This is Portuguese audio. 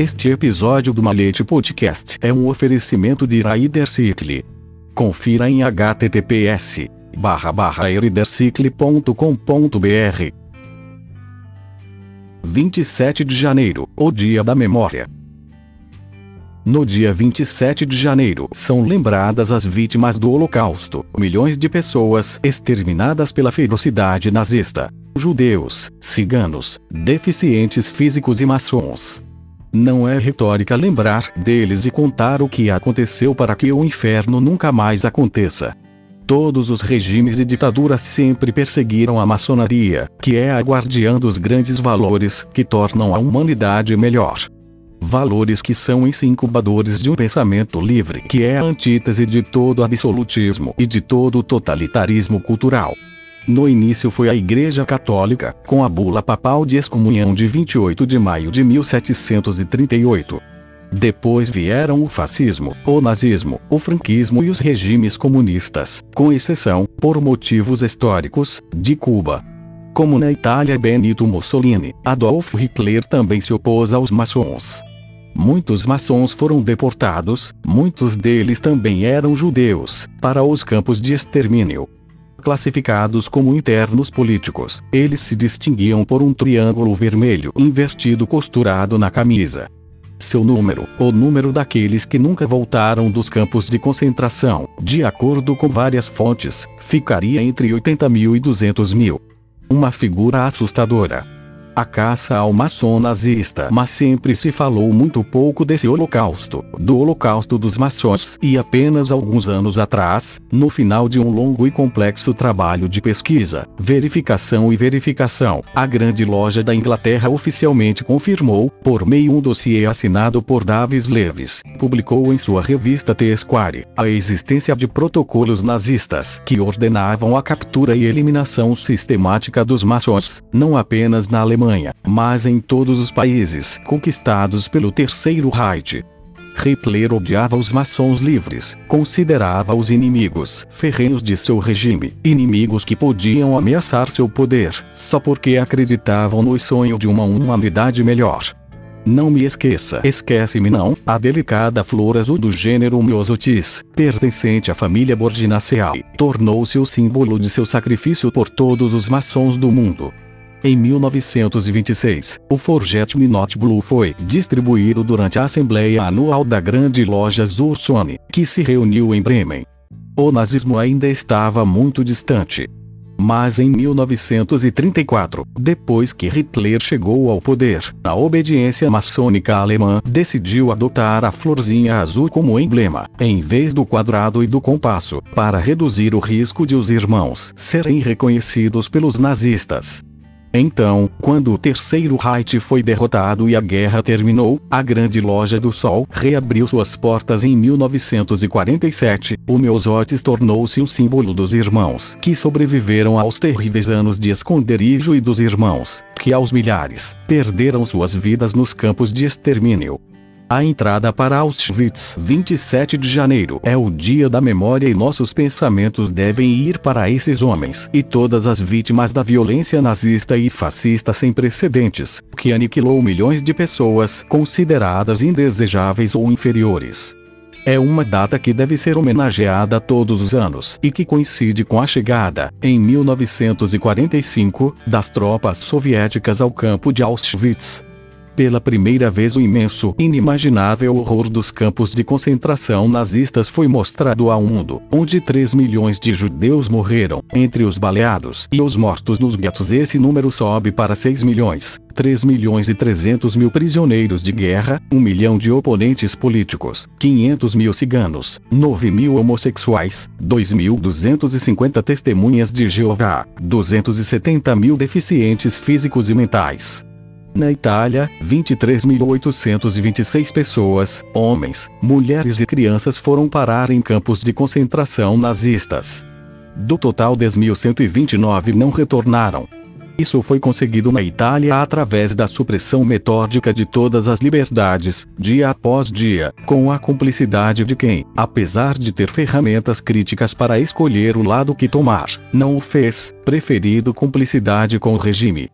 Este episódio do Malete Podcast é um oferecimento de Ridercycle. Confira em https barra barra 27 de janeiro, o Dia da Memória. No dia 27 de janeiro são lembradas as vítimas do Holocausto, milhões de pessoas exterminadas pela ferocidade nazista. Judeus, ciganos, deficientes físicos e maçons. Não é retórica lembrar deles e contar o que aconteceu para que o inferno nunca mais aconteça. Todos os regimes e ditaduras sempre perseguiram a maçonaria, que é a guardiã dos grandes valores que tornam a humanidade melhor. Valores que são os incubadores de um pensamento livre que é a antítese de todo absolutismo e de todo totalitarismo cultural. No início foi a Igreja Católica, com a bula papal de excomunhão de 28 de maio de 1738. Depois vieram o fascismo, o nazismo, o franquismo e os regimes comunistas, com exceção, por motivos históricos, de Cuba. Como na Itália Benito Mussolini, Adolf Hitler também se opôs aos maçons. Muitos maçons foram deportados, muitos deles também eram judeus, para os campos de extermínio. Classificados como internos políticos, eles se distinguiam por um triângulo vermelho invertido costurado na camisa. Seu número, o número daqueles que nunca voltaram dos campos de concentração, de acordo com várias fontes, ficaria entre 80 mil e 200 mil. Uma figura assustadora a caça ao maçom nazista. Mas sempre se falou muito pouco desse holocausto, do holocausto dos maçons. E apenas alguns anos atrás, no final de um longo e complexo trabalho de pesquisa, verificação e verificação, a grande loja da Inglaterra oficialmente confirmou, por meio um dossiê assinado por Davis Levis, publicou em sua revista The Square, a existência de protocolos nazistas que ordenavam a captura e eliminação sistemática dos maçons, não apenas na Alemanha Alemanha, mas em todos os países conquistados pelo Terceiro Reich. Hitler odiava os maçons livres, considerava-os inimigos ferrenhos de seu regime, inimigos que podiam ameaçar seu poder, só porque acreditavam no sonho de uma humanidade melhor. Não me esqueça, esquece-me não, a delicada flor azul do gênero Myosotis, pertencente à família Bordinaceae, tornou-se o símbolo de seu sacrifício por todos os maçons do mundo. Em 1926, o Forget Me Not Blue foi distribuído durante a Assembleia Anual da Grande Loja Zursone, que se reuniu em Bremen. O nazismo ainda estava muito distante. Mas em 1934, depois que Hitler chegou ao poder, a obediência maçônica alemã decidiu adotar a florzinha azul como emblema, em vez do quadrado e do compasso, para reduzir o risco de os irmãos serem reconhecidos pelos nazistas. Então, quando o terceiro Reich foi derrotado e a guerra terminou, a Grande Loja do Sol reabriu suas portas em 1947. O Meusotes tornou-se o símbolo dos irmãos que sobreviveram aos terríveis anos de esconderijo e dos irmãos que, aos milhares, perderam suas vidas nos campos de extermínio. A entrada para Auschwitz, 27 de janeiro, é o dia da memória e nossos pensamentos devem ir para esses homens e todas as vítimas da violência nazista e fascista sem precedentes, que aniquilou milhões de pessoas consideradas indesejáveis ou inferiores. É uma data que deve ser homenageada todos os anos e que coincide com a chegada, em 1945, das tropas soviéticas ao campo de Auschwitz pela primeira vez o imenso, inimaginável horror dos campos de concentração nazistas foi mostrado ao mundo, onde 3 milhões de judeus morreram, entre os baleados e os mortos nos guetos. Esse número sobe para 6 milhões, 3 milhões e 300 mil prisioneiros de guerra, 1 milhão de oponentes políticos, 500 mil ciganos, 9 mil homossexuais, 2.250 testemunhas de Jeová, 270 mil deficientes físicos e mentais, na Itália, 23.826 pessoas, homens, mulheres e crianças foram parar em campos de concentração nazistas. Do total 10.129 não retornaram. Isso foi conseguido na Itália através da supressão metódica de todas as liberdades, dia após dia, com a cumplicidade de quem, apesar de ter ferramentas críticas para escolher o lado que tomar, não o fez, preferido cumplicidade com o regime.